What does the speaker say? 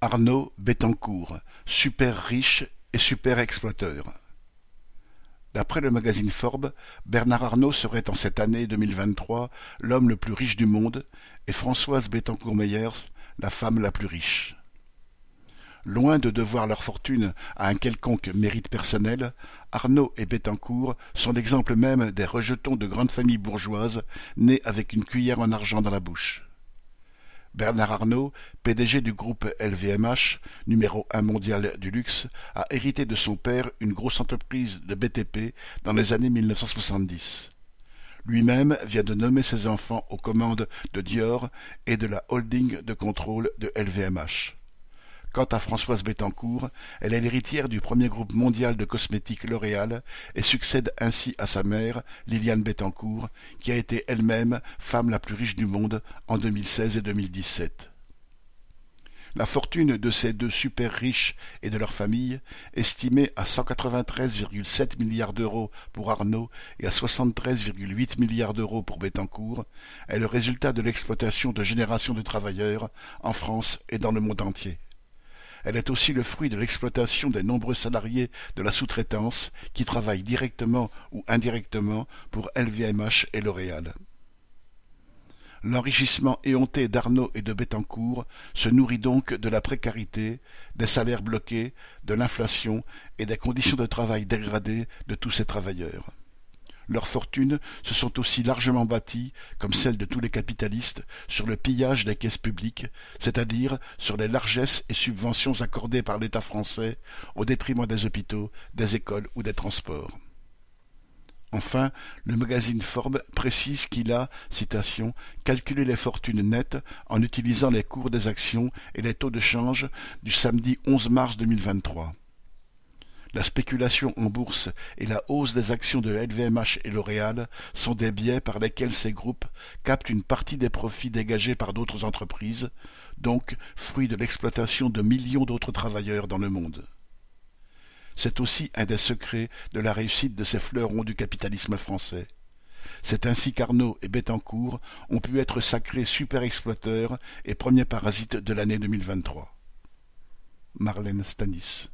Arnaud Bettencourt, super riche et super exploiteur. D'après le magazine Forbes, Bernard Arnault serait en cette année 2023 l'homme le plus riche du monde et Françoise Bettencourt-Meyers la femme la plus riche. Loin de devoir leur fortune à un quelconque mérite personnel, Arnaud et Bettencourt sont l'exemple même des rejetons de grandes familles bourgeoises nés avec une cuillère en argent dans la bouche. Bernard Arnault, PDG du groupe LVMH, numéro un mondial du luxe, a hérité de son père une grosse entreprise de BTP dans les années 1970. Lui-même vient de nommer ses enfants aux commandes de Dior et de la holding de contrôle de LVMH. Quant à Françoise Bettencourt, elle est l'héritière du premier groupe mondial de cosmétiques L'Oréal et succède ainsi à sa mère, Liliane Bettencourt, qui a été elle-même femme la plus riche du monde en 2016 et 2017. La fortune de ces deux super riches et de leur famille, estimée à 193,7 milliards d'euros pour Arnaud et à 73,8 milliards d'euros pour Bettencourt, est le résultat de l'exploitation de générations de travailleurs en France et dans le monde entier. Elle est aussi le fruit de l'exploitation des nombreux salariés de la sous-traitance qui travaillent directement ou indirectement pour LVMH et L'Oréal. L'enrichissement éhonté d'Arnaud et de Bettencourt se nourrit donc de la précarité, des salaires bloqués, de l'inflation et des conditions de travail dégradées de tous ces travailleurs. Leurs fortunes se sont aussi largement bâties, comme celles de tous les capitalistes, sur le pillage des caisses publiques, c'est-à-dire sur les largesses et subventions accordées par l'État français au détriment des hôpitaux, des écoles ou des transports. Enfin, le magazine Forbes précise qu'il a, citation, calculé les fortunes nettes en utilisant les cours des actions et les taux de change du samedi 11 mars 2023. La spéculation en bourse et la hausse des actions de LVMH et L'Oréal sont des biais par lesquels ces groupes captent une partie des profits dégagés par d'autres entreprises, donc fruit de l'exploitation de millions d'autres travailleurs dans le monde. C'est aussi un des secrets de la réussite de ces fleurons du capitalisme français. C'est ainsi qu'Arnaud et Bettencourt ont pu être sacrés super exploiteurs et premiers parasites de l'année 2023. Marlène Stanis